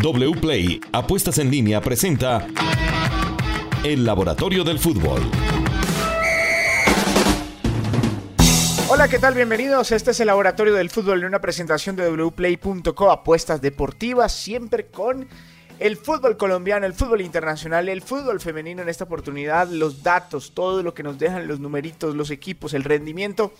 WPLAY Apuestas en línea presenta El Laboratorio del Fútbol. Hola, ¿qué tal? Bienvenidos. Este es el Laboratorio del Fútbol en una presentación de wplay.co, apuestas deportivas, siempre con el fútbol colombiano, el fútbol internacional, el fútbol femenino en esta oportunidad, los datos, todo lo que nos dejan los numeritos, los equipos, el rendimiento,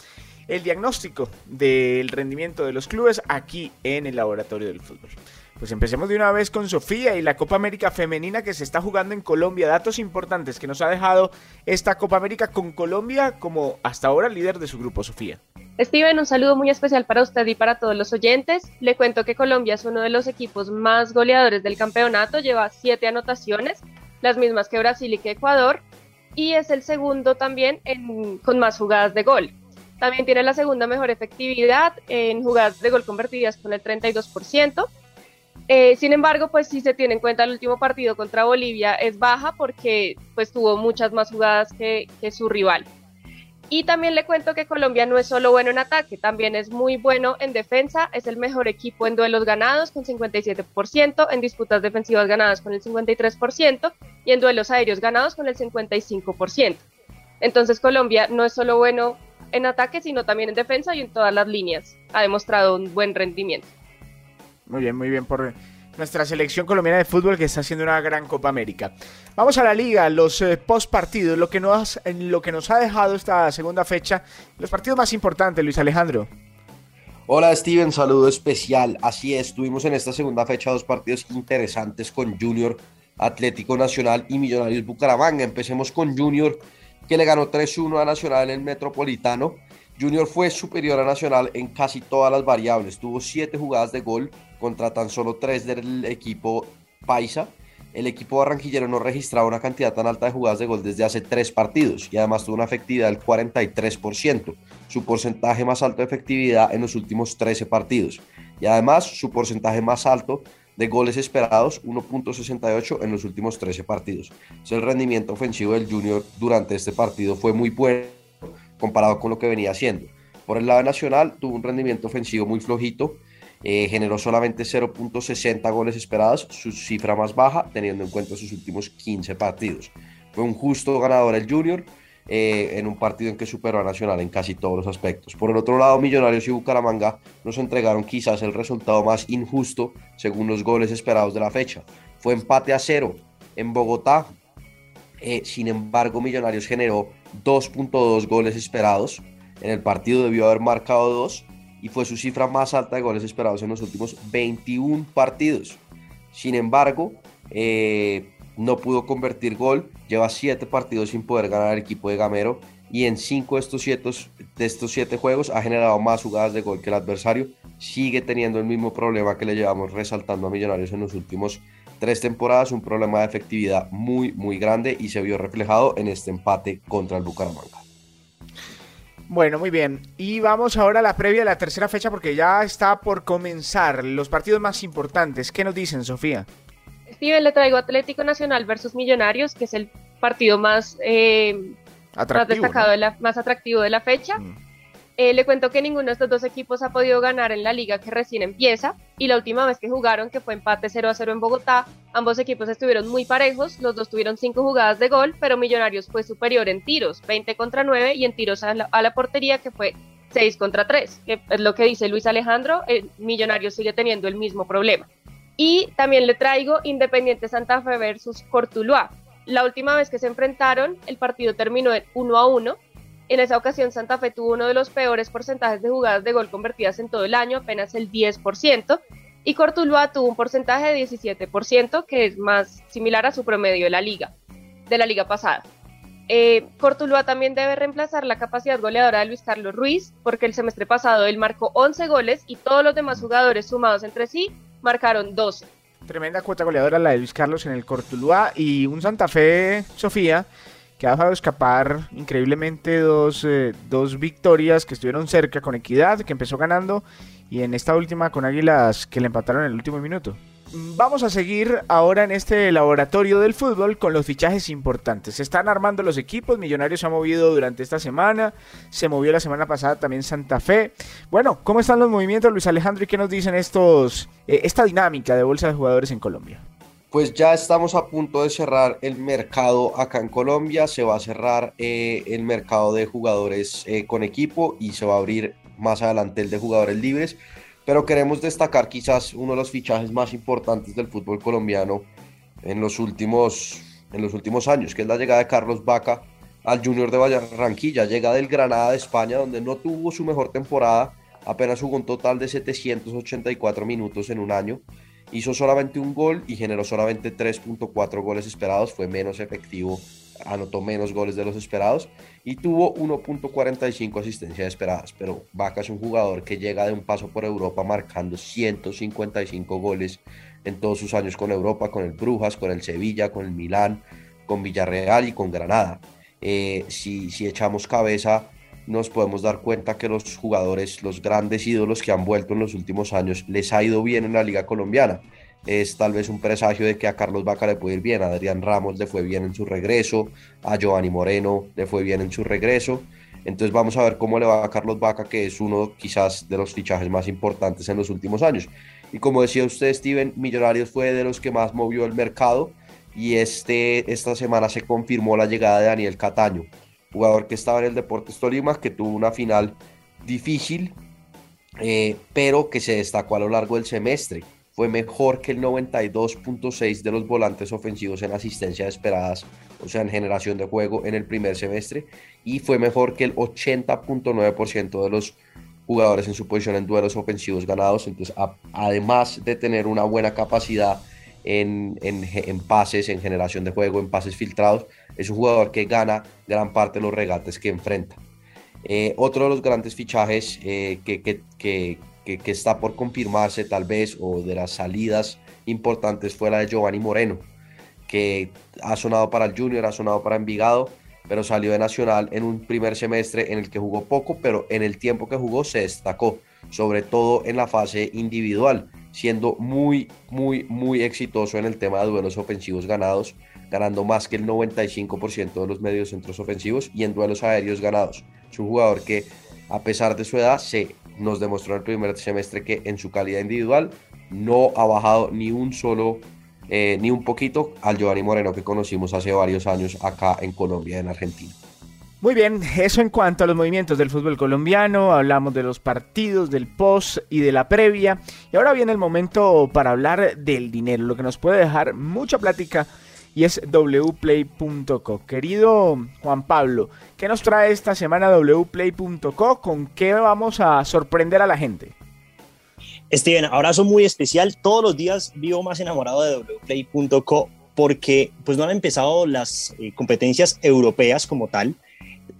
el diagnóstico del rendimiento de los clubes aquí en el Laboratorio del Fútbol. Pues empecemos de una vez con Sofía y la Copa América femenina que se está jugando en Colombia. Datos importantes que nos ha dejado esta Copa América con Colombia como hasta ahora líder de su grupo, Sofía. Steven, un saludo muy especial para usted y para todos los oyentes. Le cuento que Colombia es uno de los equipos más goleadores del campeonato, lleva siete anotaciones, las mismas que Brasil y que Ecuador, y es el segundo también con más jugadas de gol. También tiene la segunda mejor efectividad en jugadas de gol convertidas con el 32%. Eh, sin embargo, pues si se tiene en cuenta el último partido contra Bolivia es baja porque pues tuvo muchas más jugadas que, que su rival. Y también le cuento que Colombia no es solo bueno en ataque, también es muy bueno en defensa, es el mejor equipo en duelos ganados con 57%, en disputas defensivas ganadas con el 53% y en duelos aéreos ganados con el 55%. Entonces Colombia no es solo bueno en ataque, sino también en defensa y en todas las líneas. Ha demostrado un buen rendimiento. Muy bien, muy bien por nuestra selección colombiana de fútbol que está haciendo una gran Copa América. Vamos a la liga, los eh, post partidos, lo que, nos, lo que nos ha dejado esta segunda fecha, los partidos más importantes, Luis Alejandro. Hola Steven, saludo especial. Así es, tuvimos en esta segunda fecha dos partidos interesantes con Junior Atlético Nacional y Millonarios Bucaramanga. Empecemos con Junior, que le ganó 3-1 a Nacional en el Metropolitano. Junior fue superior a Nacional en casi todas las variables. Tuvo siete jugadas de gol contra tan solo tres del equipo Paisa. El equipo barranquillero no registraba una cantidad tan alta de jugadas de gol desde hace tres partidos y además tuvo una efectividad del 43%, su porcentaje más alto de efectividad en los últimos 13 partidos. Y además su porcentaje más alto de goles esperados, 1.68 en los últimos 13 partidos. el rendimiento ofensivo del Junior durante este partido fue muy bueno comparado con lo que venía haciendo. Por el lado nacional, tuvo un rendimiento ofensivo muy flojito, eh, generó solamente 0.60 goles esperados, su cifra más baja, teniendo en cuenta sus últimos 15 partidos. Fue un justo ganador el Junior eh, en un partido en que superó a Nacional en casi todos los aspectos. Por el otro lado, Millonarios y Bucaramanga nos entregaron quizás el resultado más injusto según los goles esperados de la fecha. Fue empate a cero en Bogotá. Eh, sin embargo, Millonarios generó 2.2 goles esperados. En el partido debió haber marcado dos y fue su cifra más alta de goles esperados en los últimos 21 partidos. Sin embargo, eh, no pudo convertir gol, lleva 7 partidos sin poder ganar el equipo de Gamero y en 5 de estos 7 de estos siete juegos ha generado más jugadas de gol que el adversario. Sigue teniendo el mismo problema que le llevamos resaltando a Millonarios en los últimos tres temporadas, un problema de efectividad muy, muy grande y se vio reflejado en este empate contra el Bucaramanga. Bueno, muy bien. Y vamos ahora a la previa de la tercera fecha porque ya está por comenzar los partidos más importantes. ¿Qué nos dicen, Sofía? Steven, le traigo Atlético Nacional versus Millonarios, que es el partido más, eh, destacado, más atractivo de la fecha. Mm. Eh, le cuento que ninguno de estos dos equipos ha podido ganar en la liga que recién empieza y la última vez que jugaron, que fue empate 0 a 0 en Bogotá, ambos equipos estuvieron muy parejos, los dos tuvieron 5 jugadas de gol, pero Millonarios fue superior en tiros, 20 contra 9 y en tiros a la, portería que fue 6 contra 3, que es lo que dice Luis Alejandro, el Millonarios sigue teniendo el mismo problema. Y también le traigo Independiente Santa Fe versus Cortuluá. La última vez que se enfrentaron, el partido terminó en 1 a 1 en esa ocasión Santa Fe tuvo uno de los peores porcentajes de jugadas de gol convertidas en todo el año, apenas el 10%, y Cortuluá tuvo un porcentaje de 17%, que es más similar a su promedio de la liga, de la liga pasada. Eh, Cortuluá también debe reemplazar la capacidad goleadora de Luis Carlos Ruiz, porque el semestre pasado él marcó 11 goles y todos los demás jugadores sumados entre sí marcaron 12. Tremenda cuota goleadora la de Luis Carlos en el Cortuluá y un Santa Fe, Sofía, que ha dejado escapar increíblemente dos, eh, dos victorias que estuvieron cerca con Equidad, que empezó ganando, y en esta última con Águilas que le empataron en el último minuto. vamos a seguir ahora en este laboratorio del fútbol con los fichajes importantes. Se están armando los equipos, Millonarios se ha movido durante esta semana, se movió la semana pasada también Santa Fe. Bueno, ¿cómo están los movimientos, Luis Alejandro, y qué nos dicen estos, eh, esta dinámica de bolsa de jugadores en Colombia? Pues ya estamos a punto de cerrar el mercado acá en Colombia, se va a cerrar eh, el mercado de jugadores eh, con equipo y se va a abrir más adelante el de jugadores libres. Pero queremos destacar quizás uno de los fichajes más importantes del fútbol colombiano en los últimos, en los últimos años, que es la llegada de Carlos Vaca al Junior de Barranquilla, llega del Granada de España, donde no tuvo su mejor temporada, apenas jugó un total de 784 minutos en un año, hizo solamente un gol y generó solamente 3.4 goles esperados, fue menos efectivo anotó menos goles de los esperados y tuvo 1.45 asistencias esperadas. Pero Vaca es un jugador que llega de un paso por Europa marcando 155 goles en todos sus años con Europa, con el Brujas, con el Sevilla, con el Milán, con Villarreal y con Granada. Eh, si, si echamos cabeza, nos podemos dar cuenta que los jugadores, los grandes ídolos que han vuelto en los últimos años, les ha ido bien en la liga colombiana es tal vez un presagio de que a Carlos Vaca le puede ir bien, a Adrián Ramos le fue bien en su regreso, a Giovanni Moreno le fue bien en su regreso. Entonces vamos a ver cómo le va a Carlos Vaca, que es uno quizás de los fichajes más importantes en los últimos años. Y como decía usted, Steven, Millonarios fue de los que más movió el mercado y este, esta semana se confirmó la llegada de Daniel Cataño, jugador que estaba en el Deportes Tolima, que tuvo una final difícil, eh, pero que se destacó a lo largo del semestre fue mejor que el 92.6 de los volantes ofensivos en asistencia esperadas, o sea, en generación de juego en el primer semestre, y fue mejor que el 80.9% de los jugadores en su posición en duelos ofensivos ganados. Entonces, además de tener una buena capacidad en, en, pases, en generación de juego, en pases filtrados, es un jugador que gana gran parte de los regates que enfrenta. Eh, otro de los grandes fichajes eh, que, que, que, está por confirmarse tal vez, o de las salidas importantes fue la de Giovanni Moreno, que ha sonado para el Junior, ha sonado para Envigado, pero salió de Nacional en un primer semestre en el que jugó poco, pero en el tiempo que jugó se destacó, sobre todo en la fase individual, siendo muy, muy, muy exitoso en el tema de duelos ofensivos ganados, ganando más que el 95% de los medios centros ofensivos y en duelos aéreos ganados. Es un jugador que, a pesar de su edad, se nos demostró en el primer semestre que en su calidad individual no ha bajado ni un solo, eh, ni un poquito al Giovanni Moreno que conocimos hace varios años acá en Colombia, en Argentina. Muy bien, eso en cuanto a los movimientos del fútbol colombiano, hablamos de los partidos, del post y de la previa. Y ahora viene el momento para hablar del dinero, lo que nos puede dejar mucha plática y es wplay.co. Querido Juan Pablo, ¿qué nos trae esta semana wplay.co? ¿Con qué vamos a sorprender a la gente? Steven, abrazo muy especial. Todos los días vivo más enamorado de wplay.co porque pues no han empezado las eh, competencias europeas como tal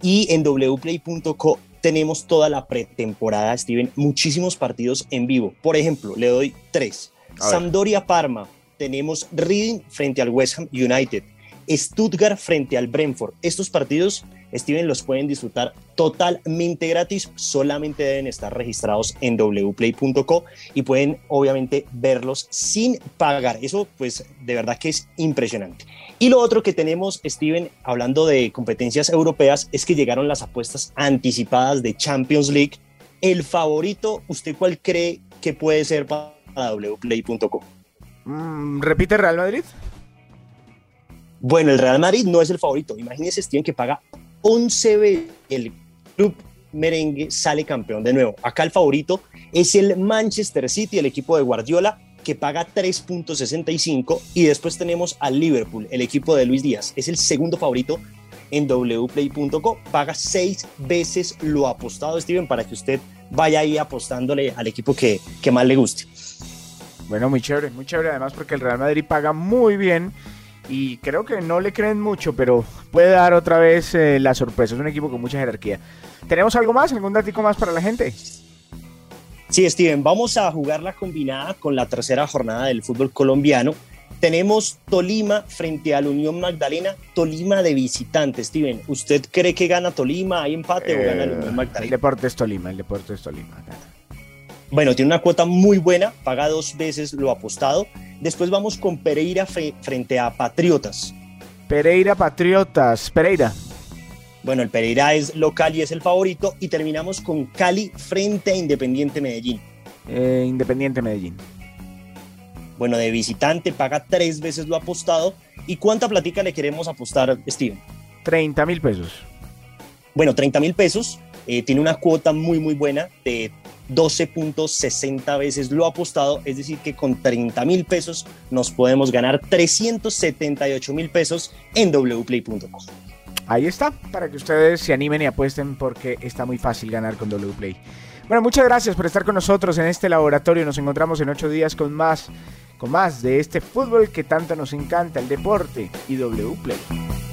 y en wplay.co tenemos toda la pretemporada, Steven, muchísimos partidos en vivo. Por ejemplo, le doy tres. Sampdoria Parma, tenemos Reading frente al West Ham United, Stuttgart frente al Brentford. Estos partidos, Steven, los pueden disfrutar totalmente gratis, solamente deben estar registrados en wplay.co y pueden obviamente verlos sin pagar. Eso pues de verdad que es impresionante. Y lo otro que tenemos, Steven, hablando de competencias europeas, es que llegaron las apuestas anticipadas de Champions League. El favorito, ¿usted cuál cree que puede ser para wplay.co? Mm, ¿Repite Real Madrid? Bueno, el Real Madrid no es el favorito. Imagínense, Steven, que paga 11 veces el club merengue sale campeón de nuevo. Acá el favorito es el Manchester City, el equipo de Guardiola, que paga 3.65 y después tenemos al Liverpool, el equipo de Luis Díaz. Es el segundo favorito en wplay.co. Paga seis veces lo apostado, Steven, para que usted vaya ahí apostándole al equipo que, que más le guste. Bueno, muy chévere, muy chévere además porque el Real Madrid paga muy bien y creo que no le creen mucho, pero puede dar otra vez eh, la sorpresa. Es un equipo con mucha jerarquía. ¿Tenemos algo más? ¿Algún dato más para la gente? Sí, Steven, vamos a jugar la combinada con la tercera jornada del fútbol colombiano. Tenemos Tolima frente a la Unión Magdalena, Tolima de visitante. Steven, ¿usted cree que gana Tolima? ¿Hay empate o gana la Unión eh, Magdalena? El deporte es Tolima, el deporte es Tolima. Bueno, tiene una cuota muy buena, paga dos veces lo apostado. Después vamos con Pereira frente a Patriotas. Pereira Patriotas, Pereira. Bueno, el Pereira es local y es el favorito. Y terminamos con Cali frente a Independiente Medellín. Eh, Independiente Medellín. Bueno, de visitante paga tres veces lo apostado. ¿Y cuánta platica le queremos apostar, Steven? 30 mil pesos. Bueno, 30 mil pesos. Eh, tiene una cuota muy, muy buena de 12.60 veces lo apostado, es decir, que con 30 mil pesos nos podemos ganar 378 mil pesos en wplay.com. Ahí está, para que ustedes se animen y apuesten porque está muy fácil ganar con wplay. Bueno, muchas gracias por estar con nosotros en este laboratorio. Nos encontramos en ocho días con más, con más de este fútbol que tanto nos encanta, el deporte y wplay.